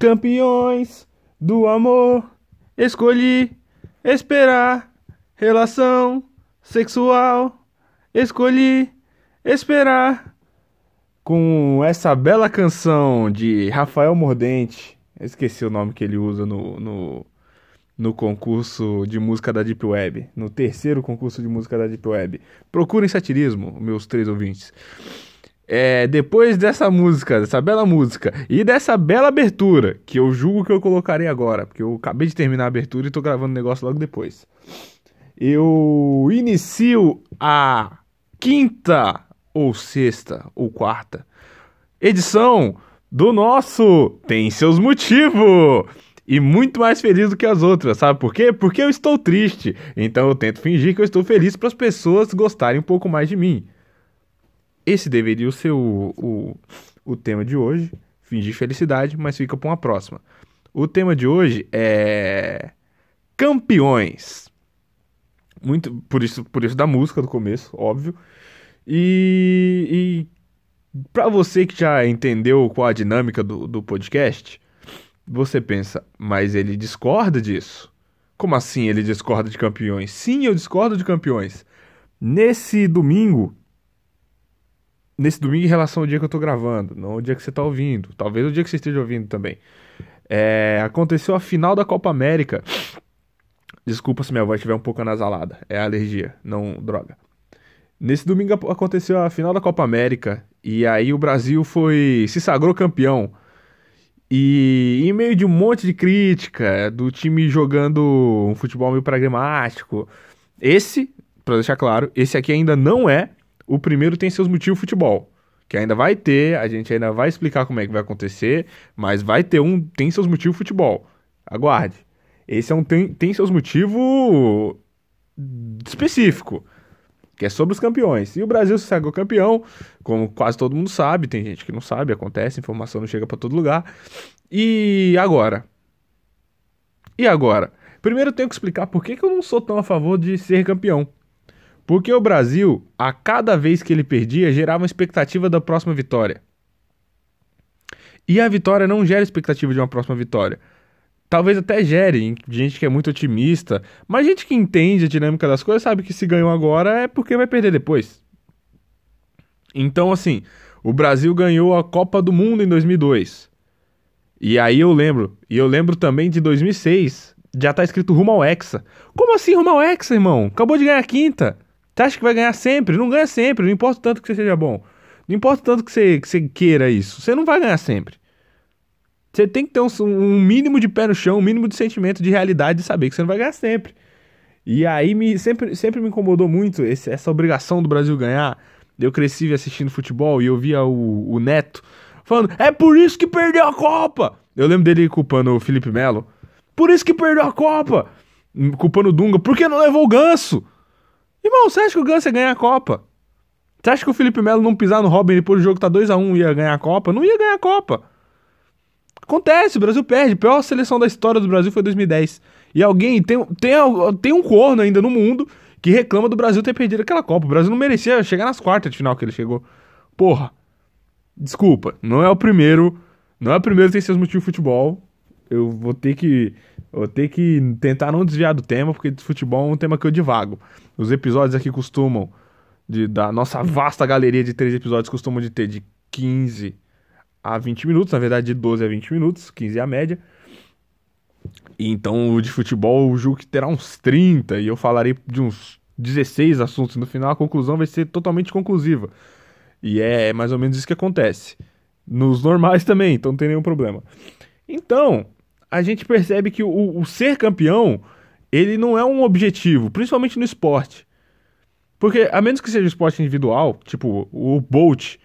Campeões do amor, escolhi esperar. Relação sexual, escolhi esperar. Com essa bela canção de Rafael Mordente, esqueci o nome que ele usa no, no, no concurso de música da Deep Web, no terceiro concurso de música da Deep Web. Procurem satirismo, meus três ouvintes. É, depois dessa música, dessa bela música e dessa bela abertura, que eu julgo que eu colocarei agora, porque eu acabei de terminar a abertura e tô gravando o negócio logo depois. Eu inicio a quinta ou sexta ou quarta edição do nosso Tem Seus Motivos. E muito mais feliz do que as outras, sabe por quê? Porque eu estou triste. Então eu tento fingir que eu estou feliz para as pessoas gostarem um pouco mais de mim. Esse deveria ser o, o, o tema de hoje. Fingir felicidade, mas fica para uma próxima. O tema de hoje é. Campeões. Muito por isso, por isso da música do começo, óbvio. E, e para você que já entendeu qual a dinâmica do, do podcast, você pensa, mas ele discorda disso? Como assim ele discorda de campeões? Sim, eu discordo de campeões. Nesse domingo, nesse domingo em relação ao dia que eu tô gravando, não o dia que você tá ouvindo, talvez o dia que você esteja ouvindo também, é, aconteceu a final da Copa América. Desculpa se minha voz estiver um pouco anasalada, é alergia, não droga. Nesse domingo aconteceu a final da Copa América e aí o Brasil foi se sagrou campeão. E em meio de um monte de crítica do time jogando um futebol meio pragmático, esse, para deixar claro, esse aqui ainda não é o primeiro tem seus motivos futebol, que ainda vai ter, a gente ainda vai explicar como é que vai acontecer, mas vai ter um tem seus motivos futebol. Aguarde. Esse é um tem, tem seus motivos específico que é sobre os campeões. E o Brasil se sagrou campeão, como quase todo mundo sabe, tem gente que não sabe, acontece, informação não chega para todo lugar. E agora? E agora? Primeiro eu tenho que explicar por que, que eu não sou tão a favor de ser campeão. Porque o Brasil, a cada vez que ele perdia, gerava uma expectativa da próxima vitória. E a vitória não gera expectativa de uma próxima vitória talvez até gere gente que é muito otimista, mas gente que entende a dinâmica das coisas sabe que se ganhou agora é porque vai perder depois. Então, assim, o Brasil ganhou a Copa do Mundo em 2002. E aí eu lembro, e eu lembro também de 2006, já tá escrito rumo ao Hexa. Como assim rumo ao Hexa, irmão? Acabou de ganhar a quinta. Você acha que vai ganhar sempre? Não ganha sempre, não importa tanto que você seja bom. Não importa tanto que você, que você queira isso. Você não vai ganhar sempre. Você tem que ter um, um, mínimo de pé no chão, um mínimo de sentimento de realidade de saber que você não vai ganhar sempre. E aí me, sempre, sempre me incomodou muito esse, essa obrigação do Brasil ganhar. Eu cresci assistindo futebol e eu via o, o Neto falando: é por isso que perdeu a Copa! Eu lembro dele culpando o Felipe Melo. Por isso que perdeu a Copa! Culpando o Dunga, por que não levou o ganso? Irmão, você acha que o ganso ia ganhar a Copa? Você acha que o Felipe Melo não pisar no Robin depois do jogo tá 2x1 um, ia ganhar a Copa? Não ia ganhar a Copa. Acontece, o Brasil perde. A pior seleção da história do Brasil foi 2010. E alguém, tem, tem, tem um corno ainda no mundo que reclama do Brasil ter perdido aquela Copa. O Brasil não merecia chegar nas quartas de final que ele chegou. Porra. Desculpa, não é o primeiro. Não é o primeiro que tem seus motivos de futebol. Eu vou ter que. Vou ter que tentar não desviar do tema, porque futebol é um tema que eu divago. Os episódios aqui costumam. De, da nossa vasta galeria de três episódios costumam de ter de 15 a 20 minutos, na verdade de 12 a 20 minutos, 15 é a média. E então o de futebol, o jogo que terá uns 30 e eu falarei de uns 16 assuntos no final, a conclusão vai ser totalmente conclusiva. E é mais ou menos isso que acontece. Nos normais também, então não tem nenhum problema. Então, a gente percebe que o, o ser campeão, ele não é um objetivo, principalmente no esporte. Porque, a menos que seja esporte individual, tipo o Bolt,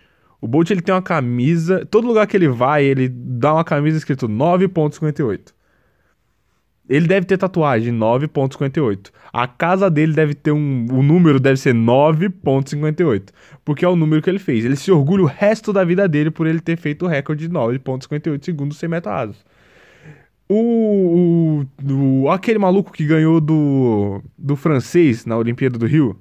o Bolt ele tem uma camisa, todo lugar que ele vai, ele dá uma camisa escrito 9.58. Ele deve ter tatuagem 9.58. A casa dele deve ter um. O número deve ser 9.58. Porque é o número que ele fez. Ele se orgulha o resto da vida dele por ele ter feito o recorde de 9.58 segundos sem metros o, o, o, Aquele maluco que ganhou do, do francês na Olimpíada do Rio.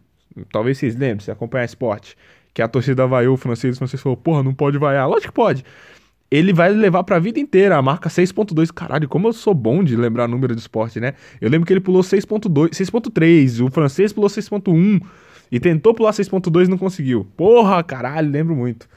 Talvez vocês lembrem, se acompanhar esporte que a torcida vaiou o francês, o francês falou, porra, não pode vaiar. Lógico que pode. ele vai levar pra vida inteira a marca 6.2. Caralho, como eu sou bom de lembrar número de esporte, né? Eu lembro que ele pulou 6.2, 6.3, o francês pulou 6.1 e tentou pular 6.2 e não conseguiu. Porra, caralho, lembro muito.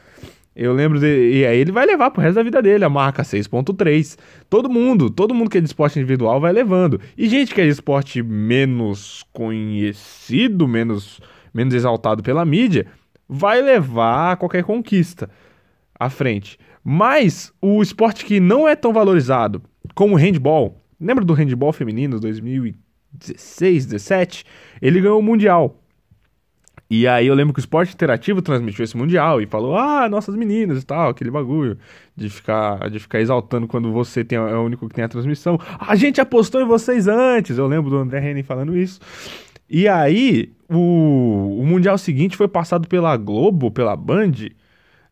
Eu lembro de. E aí ele vai levar pro resto da vida dele a marca 6.3. Todo mundo, todo mundo que é de esporte individual vai levando. E gente que é de esporte menos conhecido, menos, menos exaltado pela mídia, vai levar qualquer conquista à frente. Mas o esporte que não é tão valorizado, como o handball, lembra do handball feminino 2016, 17? Ele ganhou o Mundial. E aí eu lembro que o esporte interativo transmitiu esse mundial e falou: "Ah, nossas meninas e tal, aquele bagulho de ficar de ficar exaltando quando você tem, é o único que tem a transmissão. A gente apostou em vocês antes". Eu lembro do André Henning falando isso. E aí o, o mundial seguinte foi passado pela Globo, pela Band,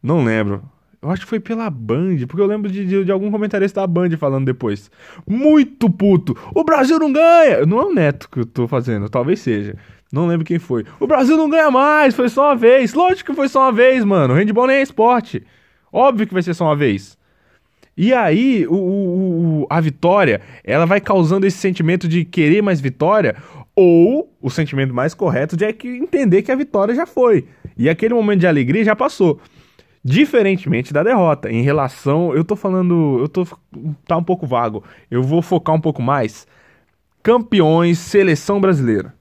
não lembro. Eu acho que foi pela Band, porque eu lembro de, de, de, algum comentarista da Band falando depois. Muito puto! O Brasil não ganha! Não é o Neto que eu tô fazendo, talvez seja. Não lembro quem foi. O Brasil não ganha mais, foi só uma vez. Lógico que foi só uma vez, mano. O handball nem é esporte. Óbvio que vai ser só uma vez. E aí, o, o, a vitória, ela vai causando esse sentimento de querer mais vitória, ou o sentimento mais correto de é que entender que a vitória já foi. E aquele momento de alegria já passou. Diferentemente da derrota, em relação. Eu tô falando. Eu tô. Tá um pouco vago. Eu vou focar um pouco mais. Campeões, seleção brasileira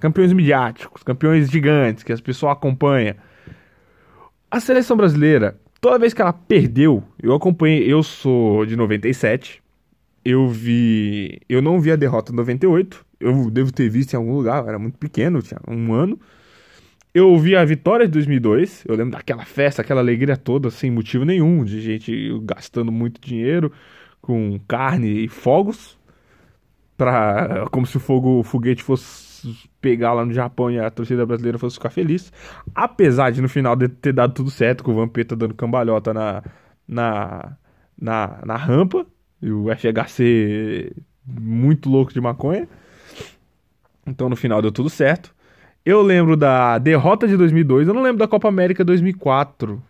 campeões midiáticos, campeões gigantes que as pessoas acompanham. A seleção brasileira, toda vez que ela perdeu, eu acompanhei, eu sou de 97, eu vi, eu não vi a derrota em 98, eu devo ter visto em algum lugar, eu era muito pequeno, tinha um ano. Eu vi a vitória de 2002, eu lembro daquela festa, aquela alegria toda, sem motivo nenhum, de gente gastando muito dinheiro com carne e fogos, pra, como se o fogo, o foguete fosse pegar lá no Japão e a torcida brasileira fosse ficar feliz. Apesar de no final de ter dado tudo certo, com o Vampeta dando cambalhota na, na, na, na rampa, e o FHC muito louco de maconha. Então no final deu tudo certo. Eu lembro da derrota de 2002, eu não lembro da Copa América 2004.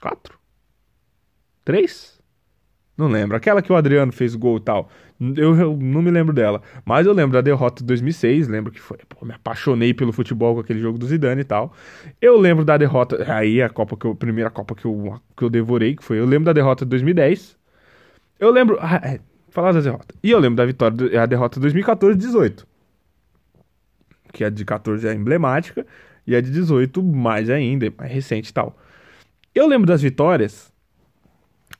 4? 3? Não lembro. Aquela que o Adriano fez gol e tal. Eu, eu, não me lembro dela. Mas eu lembro da derrota de 2006. Lembro que foi. Pô, me apaixonei pelo futebol com aquele jogo do Zidane e tal. Eu lembro da derrota. Aí a Copa que eu, a primeira Copa que eu, que eu devorei, que foi. Eu lembro da derrota de 2010. Eu lembro. Ah, é, falar da derrota. E eu lembro da vitória, a derrota de 2014 e 18. Que a de 14 é emblemática. E a de 18 mais ainda, é mais recente e tal. Eu lembro das vitórias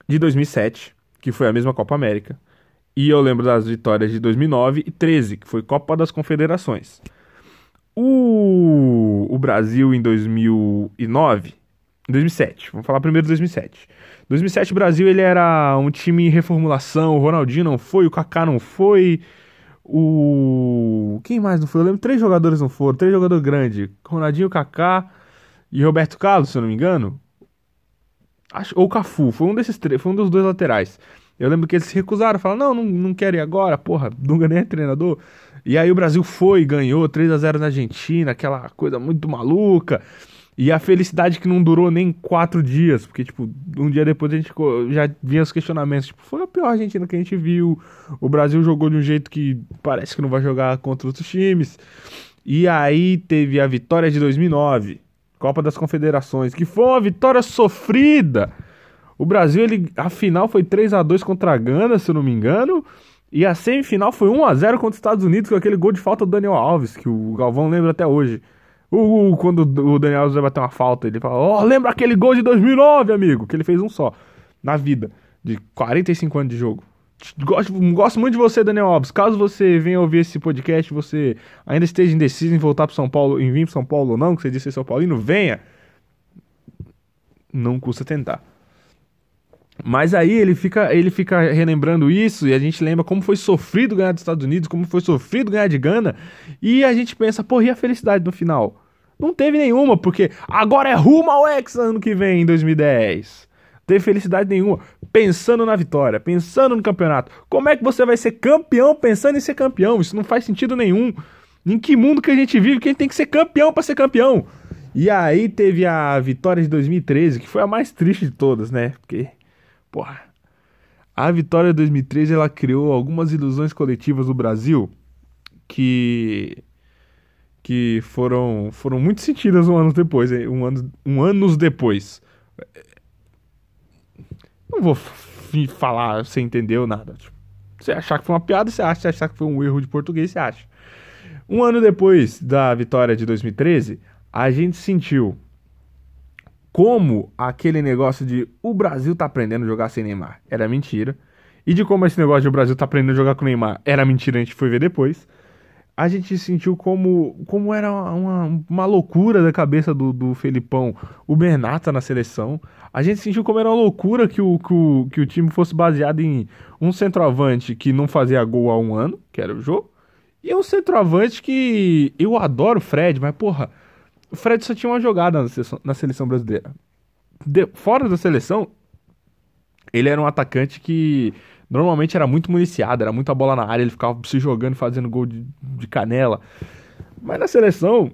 de 2007 que foi a mesma Copa América. E eu lembro das vitórias de 2009 e 13, que foi Copa das Confederações. O, o Brasil em 2009, 2007, vamos falar primeiro de 2007. 2007 o Brasil ele era um time em reformulação, o Ronaldinho não foi, o Kaká não foi, o quem mais não foi? Eu lembro três jogadores não foram, três jogadores grandes, Ronaldinho, Kaká e Roberto Carlos, se eu não me engano. Acho, ou Cafu, foi um desses três, foi um dos dois laterais. Eu lembro que eles se recusaram, falaram, não, não, não quero ir agora, porra, Dunga nem é treinador. E aí o Brasil foi, ganhou 3 a 0 na Argentina, aquela coisa muito maluca. E a felicidade que não durou nem quatro dias, porque, tipo, um dia depois a gente já vinha os questionamentos, tipo, foi a pior Argentina que a gente viu, o Brasil jogou de um jeito que parece que não vai jogar contra outros times. E aí teve a vitória de 2009, Copa das Confederações, que foi uma vitória sofrida. O Brasil, ele, a final foi 3 a 2 contra a Gana, se eu não me engano, e a semifinal foi 1 a 0 contra os Estados Unidos com aquele gol de falta do Daniel Alves, que o Galvão lembra até hoje. Uh, quando o Daniel Alves vai bater uma falta, ele fala: "Ó, oh, lembra aquele gol de 2009, amigo?" Que ele fez um só na vida, de 45 anos de jogo. Gosto, gosto muito de você, Daniel Alves. Caso você venha ouvir esse podcast, você ainda esteja indeciso em voltar para São Paulo, em vir para São Paulo ou não, que você disse ser São Paulino, venha. Não custa tentar. Mas aí ele fica, ele fica relembrando isso e a gente lembra como foi sofrido ganhar dos Estados Unidos, como foi sofrido ganhar de Gana, e a gente pensa, porra, e a felicidade no final? Não teve nenhuma, porque agora é rumo ao Hexa ano que vem, em 2010 teve felicidade nenhuma, pensando na vitória, pensando no campeonato. Como é que você vai ser campeão pensando em ser campeão? Isso não faz sentido nenhum. Em que mundo que a gente vive, quem tem que ser campeão para ser campeão? E aí teve a vitória de 2013, que foi a mais triste de todas, né? Porque, porra. A vitória de 2013 ela criou algumas ilusões coletivas no Brasil que que foram foram muito sentidas um ano depois, um ano um anos depois. Não vou falar, você entendeu nada. Tipo, você achar que foi uma piada, você acha, você achar que foi um erro de português, você acha. Um ano depois da vitória de 2013, a gente sentiu como aquele negócio de o Brasil tá aprendendo a jogar sem Neymar era mentira. E de como esse negócio de o Brasil tá aprendendo a jogar com Neymar era mentira, a gente foi ver depois. A gente sentiu como, como era uma, uma loucura da cabeça do, do Felipão o Bernata na seleção. A gente sentiu como era uma loucura que o, que o, que o time fosse baseado em um centroavante que não fazia gol há um ano, que era o jogo, e um centroavante que eu adoro o Fred, mas porra, o Fred só tinha uma jogada na seleção, na seleção brasileira. De, fora da seleção, ele era um atacante que normalmente era muito municiado, era muita bola na área, ele ficava se jogando, fazendo gol de, de canela. Mas na seleção,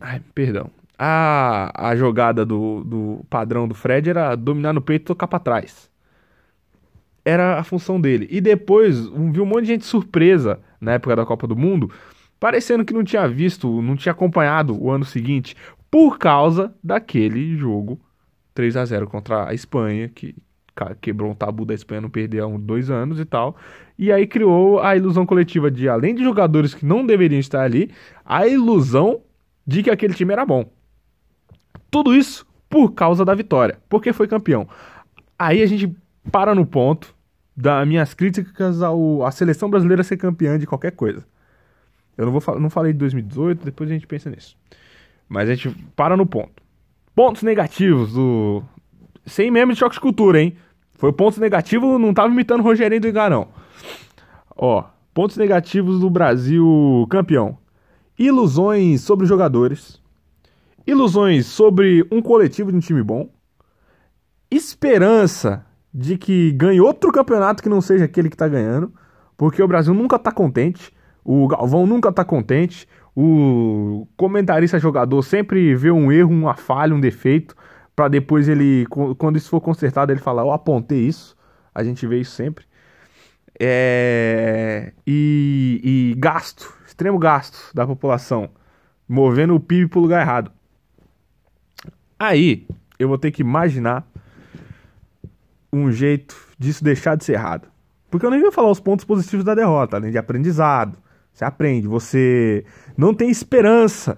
ai, perdão, a, a jogada do, do padrão do Fred era dominar no peito e tocar para trás. Era a função dele. E depois, um, viu um monte de gente surpresa na época da Copa do Mundo parecendo que não tinha visto, não tinha acompanhado o ano seguinte, por causa daquele jogo 3 a 0 contra a Espanha, que quebrou um tabu da Espanha não perder há dois anos e tal. E aí criou a ilusão coletiva de, além de jogadores que não deveriam estar ali, a ilusão de que aquele time era bom. Tudo isso por causa da vitória, porque foi campeão. Aí a gente para no ponto das minhas críticas ao, à seleção brasileira ser campeã de qualquer coisa. Eu não, vou, não falei de 2018, depois a gente pensa nisso. Mas a gente para no ponto. Pontos negativos do. Sem meme de choque de cultura, hein? Foi ponto negativo, não tava imitando o Rogerinho do Engarão. Ó, pontos negativos do Brasil campeão. Ilusões sobre jogadores. Ilusões sobre um coletivo de um time bom. Esperança de que ganhe outro campeonato que não seja aquele que tá ganhando. Porque o Brasil nunca tá contente. O Galvão nunca tá contente. O comentarista jogador sempre vê um erro, uma falha, um defeito, para depois ele, quando isso for consertado, ele falar: Eu apontei isso. A gente vê isso sempre. É... E, e gasto, extremo gasto da população, movendo o PIB pro lugar errado. Aí eu vou ter que imaginar um jeito disso deixar de ser errado. Porque eu nem vou falar os pontos positivos da derrota, além de aprendizado, você aprende, você não tem esperança.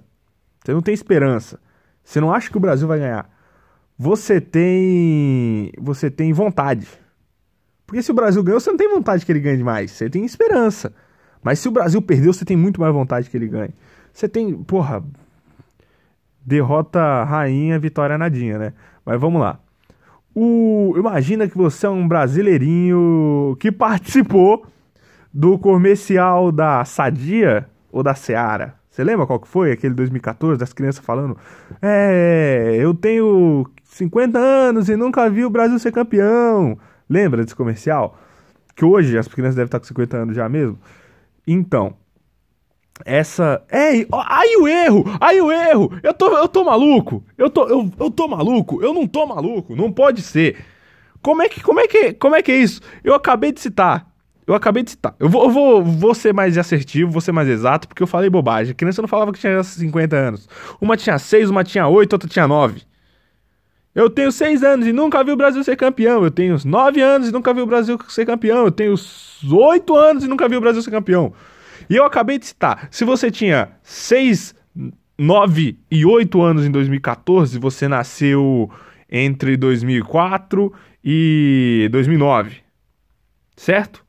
Você não tem esperança. Você não acha que o Brasil vai ganhar. Você tem você tem vontade. Porque se o Brasil ganhou, você não tem vontade que ele ganhe mais, você tem esperança. Mas se o Brasil perdeu, você tem muito mais vontade que ele ganhe. Você tem, porra, derrota rainha, vitória nadinha, né? Mas vamos lá. O, imagina que você é um brasileirinho que participou do comercial da Sadia ou da Seara. Você lembra qual que foi? Aquele 2014, das crianças falando: É, eu tenho 50 anos e nunca vi o Brasil ser campeão. Lembra desse comercial? Que hoje as crianças devem estar com 50 anos já mesmo. Então, essa. Ei, aí o erro! Aí o erro! Eu tô, eu tô maluco! Eu tô, eu, eu tô maluco! Eu não tô maluco! Não pode ser! Como é que, como é que, como é que é isso? Eu acabei de citar eu acabei de citar. Eu vou, eu vou, vou ser mais assertivo, vou ser mais exato, porque eu falei bobagem. A criança não falava que tinha 50 anos. Uma tinha 6, uma tinha 8, outra tinha 9. Eu tenho 6 anos e nunca vi o Brasil ser campeão. Eu tenho 9 anos e nunca vi o Brasil ser campeão. Eu tenho 8 anos e nunca vi o Brasil ser campeão. E eu acabei de citar. Se você tinha 6, 9 e 8 anos em 2014, você nasceu entre 2004 e 2009. Certo?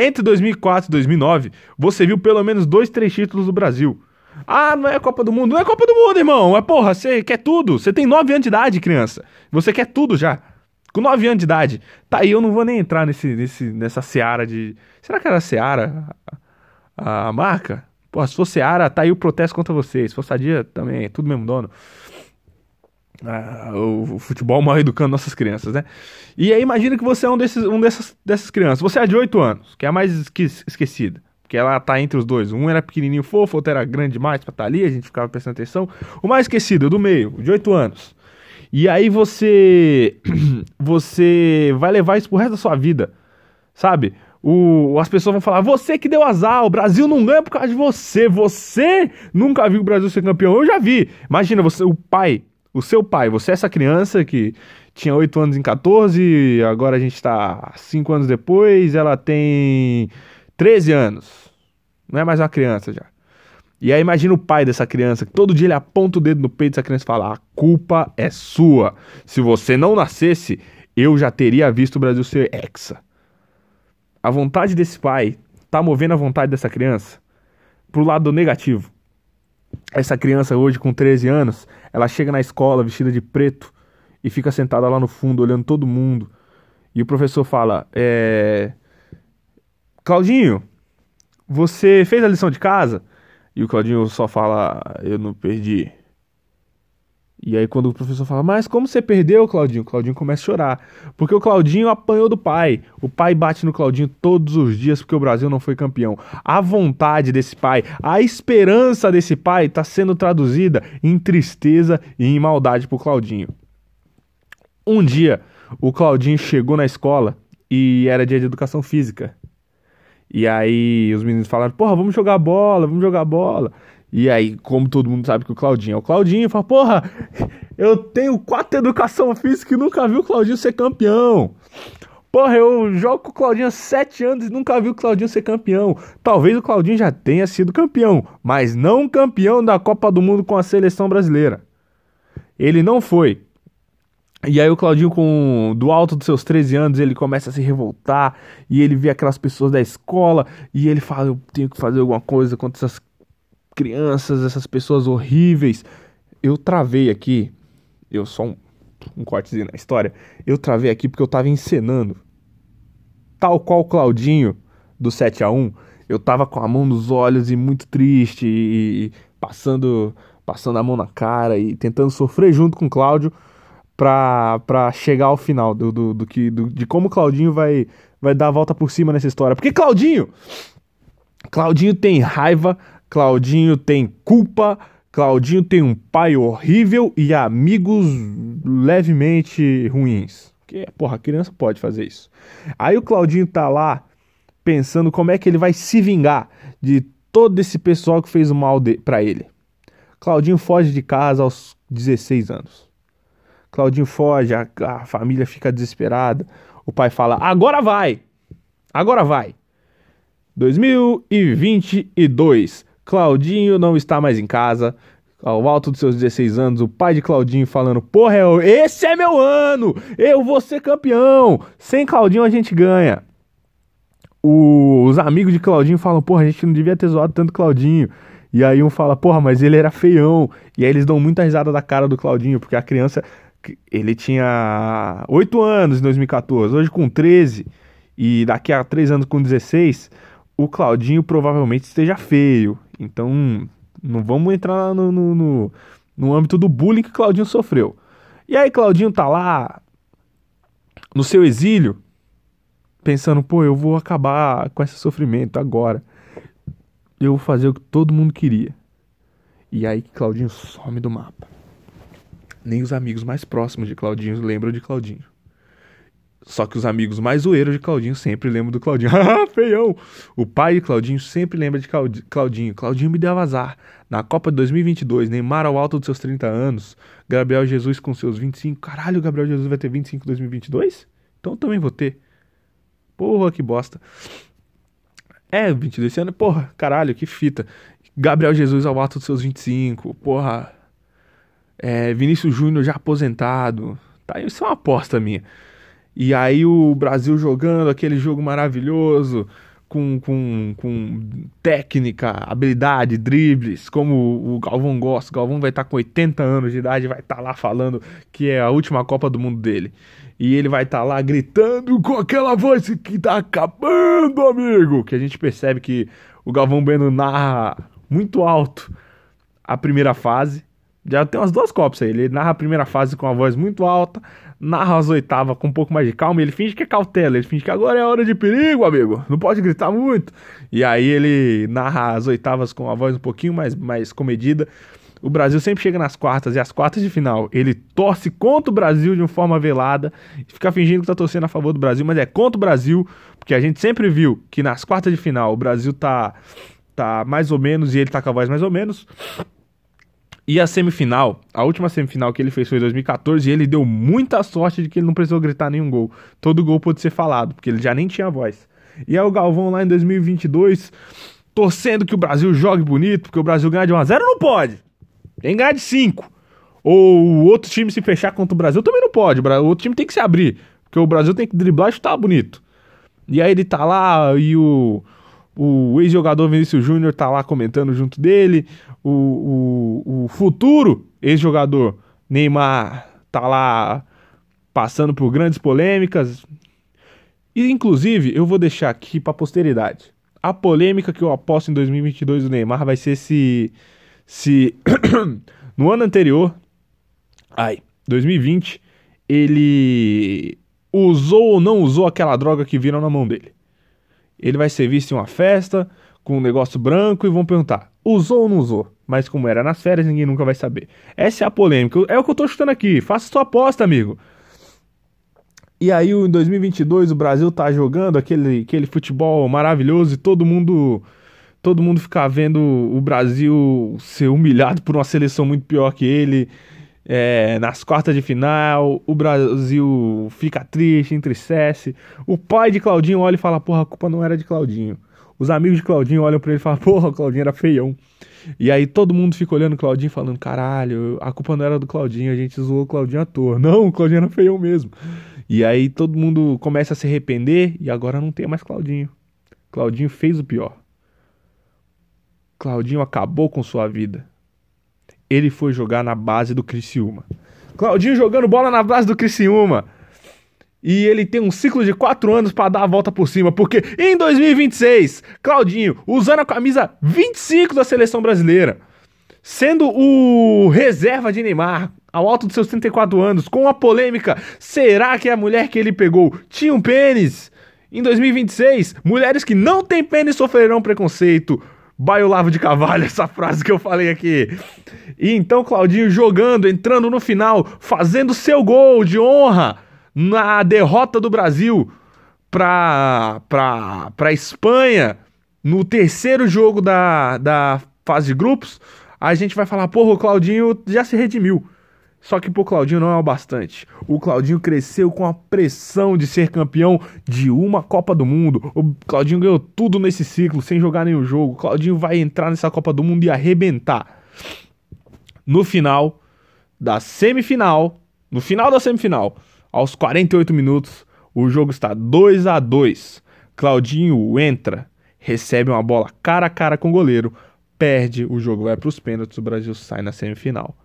Entre 2004 e 2009, você viu pelo menos dois, três títulos do Brasil. Ah, não é Copa do Mundo. Não é Copa do Mundo, irmão. É porra, você quer tudo. Você tem 9 anos de idade, criança. Você quer tudo já. Com 9 anos de idade. Tá aí, eu não vou nem entrar nesse, nesse, nessa seara de. Será que era seara a, a marca? Pô, se for seara, tá aí o protesto contra vocês. Se for sadia, também, é tudo mesmo dono. Ah, o, futebol mal educando nossas crianças, né? E aí imagina que você é um, desses, um dessas, dessas crianças. Você é de 8 anos, que é a mais esquecida. Porque ela tá entre os dois. Um era pequenininho fofo, outro era grande demais pra estar tá ali, a gente ficava prestando atenção. O mais esquecido, do meio, de 8 anos. E aí você você vai levar isso pro resto da sua vida. Sabe? O, as pessoas vão falar: você que deu azar, o Brasil não ganha por causa de você. Você nunca viu o Brasil ser campeão. Eu já vi. Imagina, você, o pai, o seu pai, você é essa criança que tinha 8 anos em 14, agora a gente tá 5 anos depois, ela tem 13 anos. Não é mais uma criança já. E aí imagina o pai dessa criança, que todo dia ele aponta o dedo no peito dessa criança e fala: "A culpa é sua. Se você não nascesse, eu já teria visto o Brasil ser hexa." A vontade desse pai tá movendo a vontade dessa criança pro lado negativo. Essa criança hoje com 13 anos, ela chega na escola vestida de preto e fica sentada lá no fundo olhando todo mundo. E o professor fala: é... Claudinho, você fez a lição de casa? E o Claudinho só fala: Eu não perdi. E aí quando o professor fala, mas como você perdeu, Claudinho? O Claudinho começa a chorar. Porque o Claudinho apanhou do pai. O pai bate no Claudinho todos os dias porque o Brasil não foi campeão. A vontade desse pai, a esperança desse pai está sendo traduzida em tristeza e em maldade pro Claudinho. Um dia, o Claudinho chegou na escola e era dia de educação física. E aí os meninos falaram, porra, vamos jogar bola, vamos jogar bola. E aí, como todo mundo sabe que o Claudinho é o Claudinho, fala, porra, eu tenho quatro educação física e nunca vi o Claudinho ser campeão. Porra, eu jogo com o Claudinho há sete anos e nunca vi o Claudinho ser campeão. Talvez o Claudinho já tenha sido campeão, mas não campeão da Copa do Mundo com a seleção brasileira. Ele não foi. E aí o Claudinho, com do alto dos seus 13 anos, ele começa a se revoltar e ele vê aquelas pessoas da escola e ele fala, eu tenho que fazer alguma coisa contra essas crianças, essas pessoas horríveis. Eu travei aqui, eu só um, um cortezinho na história, eu travei aqui porque eu tava encenando. Tal qual o Claudinho do 7 a 1 eu tava com a mão nos olhos e muito triste e, e passando passando a mão na cara e tentando sofrer junto com o Cláudio pra, pra chegar ao final do, do, do que, do, de como o Claudinho vai, vai dar a volta por cima nessa história. Porque Claudinho, Claudinho tem raiva Claudinho tem culpa, Claudinho tem um pai horrível e amigos levemente ruins. Porque, porra, a criança pode fazer isso. Aí o Claudinho tá lá pensando como é que ele vai se vingar de todo esse pessoal que fez o mal pra ele. Claudinho foge de casa aos 16 anos. Claudinho foge, a, a família fica desesperada. O pai fala: agora vai! Agora vai! 2022. Claudinho não está mais em casa. Ao alto dos seus 16 anos, o pai de Claudinho falando: Porra, esse é meu ano! Eu vou ser campeão! Sem Claudinho a gente ganha. O, os amigos de Claudinho falam: Porra, a gente não devia ter zoado tanto Claudinho. E aí um fala: Porra, mas ele era feião. E aí eles dão muita risada da cara do Claudinho, porque a criança. Ele tinha 8 anos em 2014, hoje com 13. E daqui a 3 anos com 16 o Claudinho provavelmente esteja feio. Então, não vamos entrar no, no, no, no âmbito do bullying que Claudinho sofreu. E aí, Claudinho tá lá no seu exílio, pensando, pô, eu vou acabar com esse sofrimento agora. Eu vou fazer o que todo mundo queria. E aí, Claudinho some do mapa. Nem os amigos mais próximos de Claudinho lembram de Claudinho. Só que os amigos mais zoeiros de Claudinho sempre lembram do Claudinho. Ah, feião! O pai de Claudinho sempre lembra de Claudinho. Claudinho me deu azar. Na Copa de 2022, Neymar ao alto dos seus 30 anos, Gabriel Jesus com seus 25. Caralho, o Gabriel Jesus vai ter 25 em 2022? Então eu também vou ter. Porra, que bosta. É, 22 anos, porra, caralho, que fita. Gabriel Jesus ao alto dos seus 25, porra. É, Vinícius Júnior já aposentado. Tá, isso é uma aposta minha. E aí o Brasil jogando aquele jogo maravilhoso, com, com, com técnica, habilidade, dribles, como o Galvão gosta. O Galvão vai estar tá com 80 anos de idade, vai estar tá lá falando que é a última Copa do Mundo dele. E ele vai estar tá lá gritando com aquela voz que tá acabando, amigo. Que a gente percebe que o Galvão Bueno narra muito alto a primeira fase. Já tem umas duas copas aí. Ele narra a primeira fase com a voz muito alta, narra as oitavas com um pouco mais de calma, ele finge que é cautela, ele finge que agora é hora de perigo, amigo, não pode gritar muito. E aí ele narra as oitavas com a voz um pouquinho mais, mais comedida. O Brasil sempre chega nas quartas e as quartas de final ele torce contra o Brasil de uma forma velada, fica fingindo que tá torcendo a favor do Brasil, mas é contra o Brasil, porque a gente sempre viu que nas quartas de final o Brasil tá tá mais ou menos e ele tá com a voz mais ou menos. E a semifinal, a última semifinal que ele fez foi em 2014 e ele deu muita sorte de que ele não precisou gritar nenhum gol. Todo gol pôde ser falado, porque ele já nem tinha voz. E aí o Galvão lá em 2022 torcendo que o Brasil jogue bonito, porque o Brasil ganha de 1 a 0 não pode. Tem que ganhar de 5. Ou o outro time se fechar contra o Brasil também não pode. O outro time tem que se abrir, porque o Brasil tem que driblar e chutar bonito. E aí ele tá lá e o o ex-jogador Vinícius Júnior tá lá comentando junto dele. O, o, o futuro ex-jogador Neymar tá lá passando por grandes polêmicas. E inclusive, eu vou deixar aqui para posteridade. A polêmica que eu aposto em 2022 do Neymar vai ser se se no ano anterior, ai, 2020, ele usou ou não usou aquela droga que viram na mão dele ele vai ser visto em uma festa com um negócio branco e vão perguntar: usou ou não usou? Mas como era nas férias, ninguém nunca vai saber. Essa é a polêmica. É o que eu tô chutando aqui. Faça sua aposta, amigo. E aí, em 2022, o Brasil tá jogando aquele, aquele futebol maravilhoso e todo mundo todo mundo ficar vendo o Brasil ser humilhado por uma seleção muito pior que ele. É, nas quartas de final, o Brasil fica triste, entristece. O pai de Claudinho olha e fala: Porra, a culpa não era de Claudinho. Os amigos de Claudinho olham pra ele e falam: Porra, Claudinho era feião. E aí todo mundo fica olhando o Claudinho falando: Caralho, a culpa não era do Claudinho, a gente zoou o Claudinho à toa. Não, o Claudinho era feião mesmo. E aí todo mundo começa a se arrepender e agora não tem mais Claudinho. Claudinho fez o pior. Claudinho acabou com sua vida ele foi jogar na base do Criciúma. Claudinho jogando bola na base do Criciúma. E ele tem um ciclo de quatro anos para dar a volta por cima, porque em 2026, Claudinho, usando a camisa 25 da seleção brasileira, sendo o reserva de Neymar, ao alto dos seus 34 anos, com a polêmica: será que a mulher que ele pegou tinha um pênis? Em 2026, mulheres que não têm pênis sofrerão preconceito. Baiolavo de Cavalho, essa frase que eu falei aqui. E então Claudinho jogando, entrando no final, fazendo seu gol de honra na derrota do Brasil para pra, pra Espanha no terceiro jogo da, da fase de grupos. A gente vai falar, porra, o Claudinho já se redimiu. Só que pro Claudinho não é o bastante. O Claudinho cresceu com a pressão de ser campeão de uma Copa do Mundo. O Claudinho ganhou tudo nesse ciclo sem jogar nenhum jogo. O Claudinho vai entrar nessa Copa do Mundo e arrebentar. No final da semifinal, no final da semifinal, aos 48 minutos, o jogo está 2 a 2. Claudinho entra, recebe uma bola cara a cara com o goleiro, perde, o jogo vai para os pênaltis, o Brasil sai na semifinal.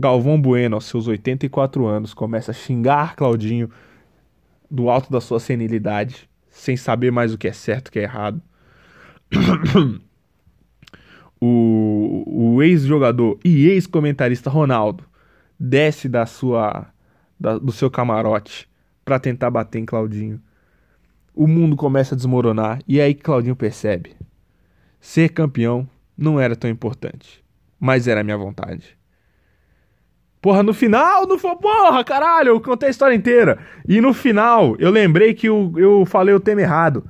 Galvão Bueno, aos seus 84 anos, começa a xingar Claudinho do alto da sua senilidade, sem saber mais o que é certo o que é errado. o, o ex-jogador e ex-comentarista Ronaldo desce da sua da, do seu camarote para tentar bater em Claudinho. O mundo começa a desmoronar e é aí que Claudinho percebe. Ser campeão não era tão importante, mas era a minha vontade. Porra, no final, não foi. Porra, caralho, eu contei a história inteira. E no final, eu lembrei que eu, eu falei o tema errado.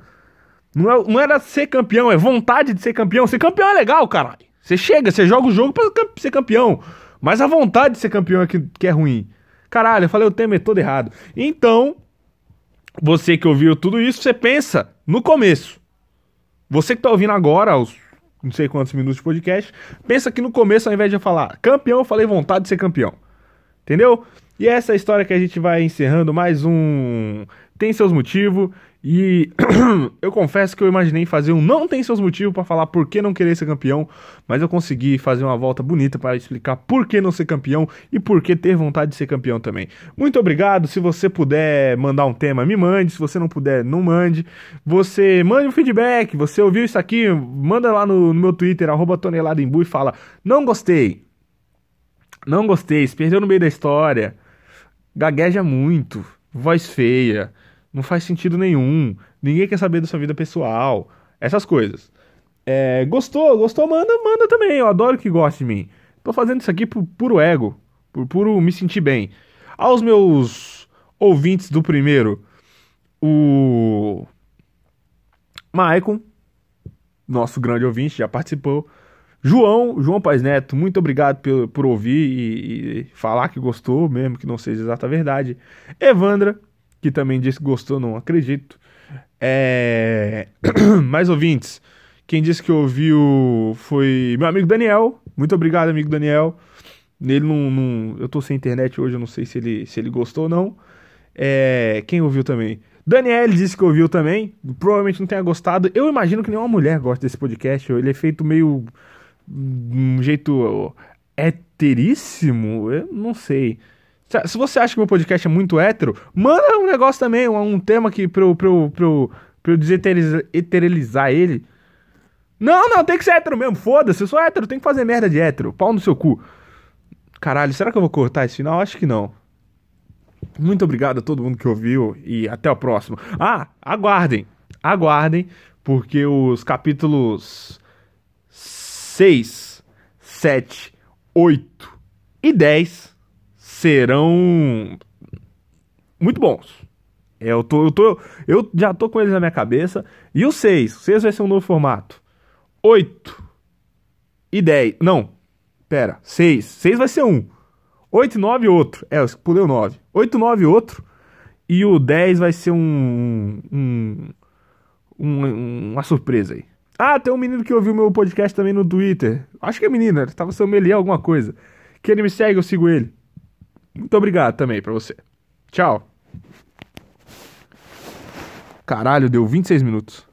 Não, é, não era ser campeão, é vontade de ser campeão. Ser campeão é legal, caralho. Você chega, você joga o jogo pra ser campeão. Mas a vontade de ser campeão é que, que é ruim. Caralho, eu falei o tema todo errado. Então, você que ouviu tudo isso, você pensa no começo. Você que tá ouvindo agora, aos não sei quantos minutos de podcast. Pensa que no começo, ao invés de eu falar campeão, eu falei vontade de ser campeão. Entendeu? E essa é a história que a gente vai encerrando mais um. Tem seus motivos. E eu confesso que eu imaginei fazer um não tem seus motivos para falar por que não querer ser campeão, mas eu consegui fazer uma volta bonita para explicar por que não ser campeão e por que ter vontade de ser campeão também. Muito obrigado. Se você puder mandar um tema, me mande. Se você não puder, não mande. Você mande um feedback. Você ouviu isso aqui? Manda lá no, no meu Twitter, arroba e fala: Não gostei. Não gostei, se perdeu no meio da história. Gagueja muito, voz feia não faz sentido nenhum, ninguém quer saber da sua vida pessoal, essas coisas. É, gostou, gostou, manda, manda também, eu adoro que goste de mim. Tô fazendo isso aqui por puro ego, por puro me sentir bem. Aos meus ouvintes do primeiro, o Maicon, nosso grande ouvinte, já participou. João, João Paz Neto, muito obrigado por, por ouvir e, e, falar que gostou, mesmo que não seja exata verdade. Evandra, que também disse que gostou, não acredito. É... Mais ouvintes. Quem disse que ouviu foi meu amigo Daniel. Muito obrigado, amigo Daniel. Nele não, não, Eu tô sem internet hoje, eu não sei se ele, se ele gostou ou não. É... Quem ouviu também? Daniel disse que ouviu também. Provavelmente não tenha gostado. Eu imagino que nenhuma mulher gosta desse podcast. Ele é feito meio. um jeito heteríssimo. Eu não sei. Se você acha que meu podcast é muito hétero, manda um negócio também, um, um tema que pra eu, pra eu, pra eu, pra eu ele. Não, não, tem que ser hétero mesmo, foda-se, eu sou hétero, tem que fazer merda de hétero, pau no seu cu. Caralho, será que eu vou cortar esse final? Acho que não. Muito obrigado a todo mundo que ouviu e até o próximo. Ah, aguardem, aguardem, porque os capítulos 6, 7, 8 e 10 serão muito bons. É, eu, tô, eu, tô, eu já tô com eles na minha cabeça. E o 6, o 6 vai ser um novo formato. 8 e 10. Não, pera, 6. 6 vai ser um. 8 e 9 outro. É, eu pulei o 9. 8 e 9 outro. E o 10 vai ser um, um, um, uma surpresa aí. Ah, tem um menino que ouviu meu podcast também no Twitter. Acho que é menina, tava sommelier alguma coisa. Que ele me segue, eu sigo ele. Muito obrigado também pra você. Tchau. Caralho, deu 26 minutos.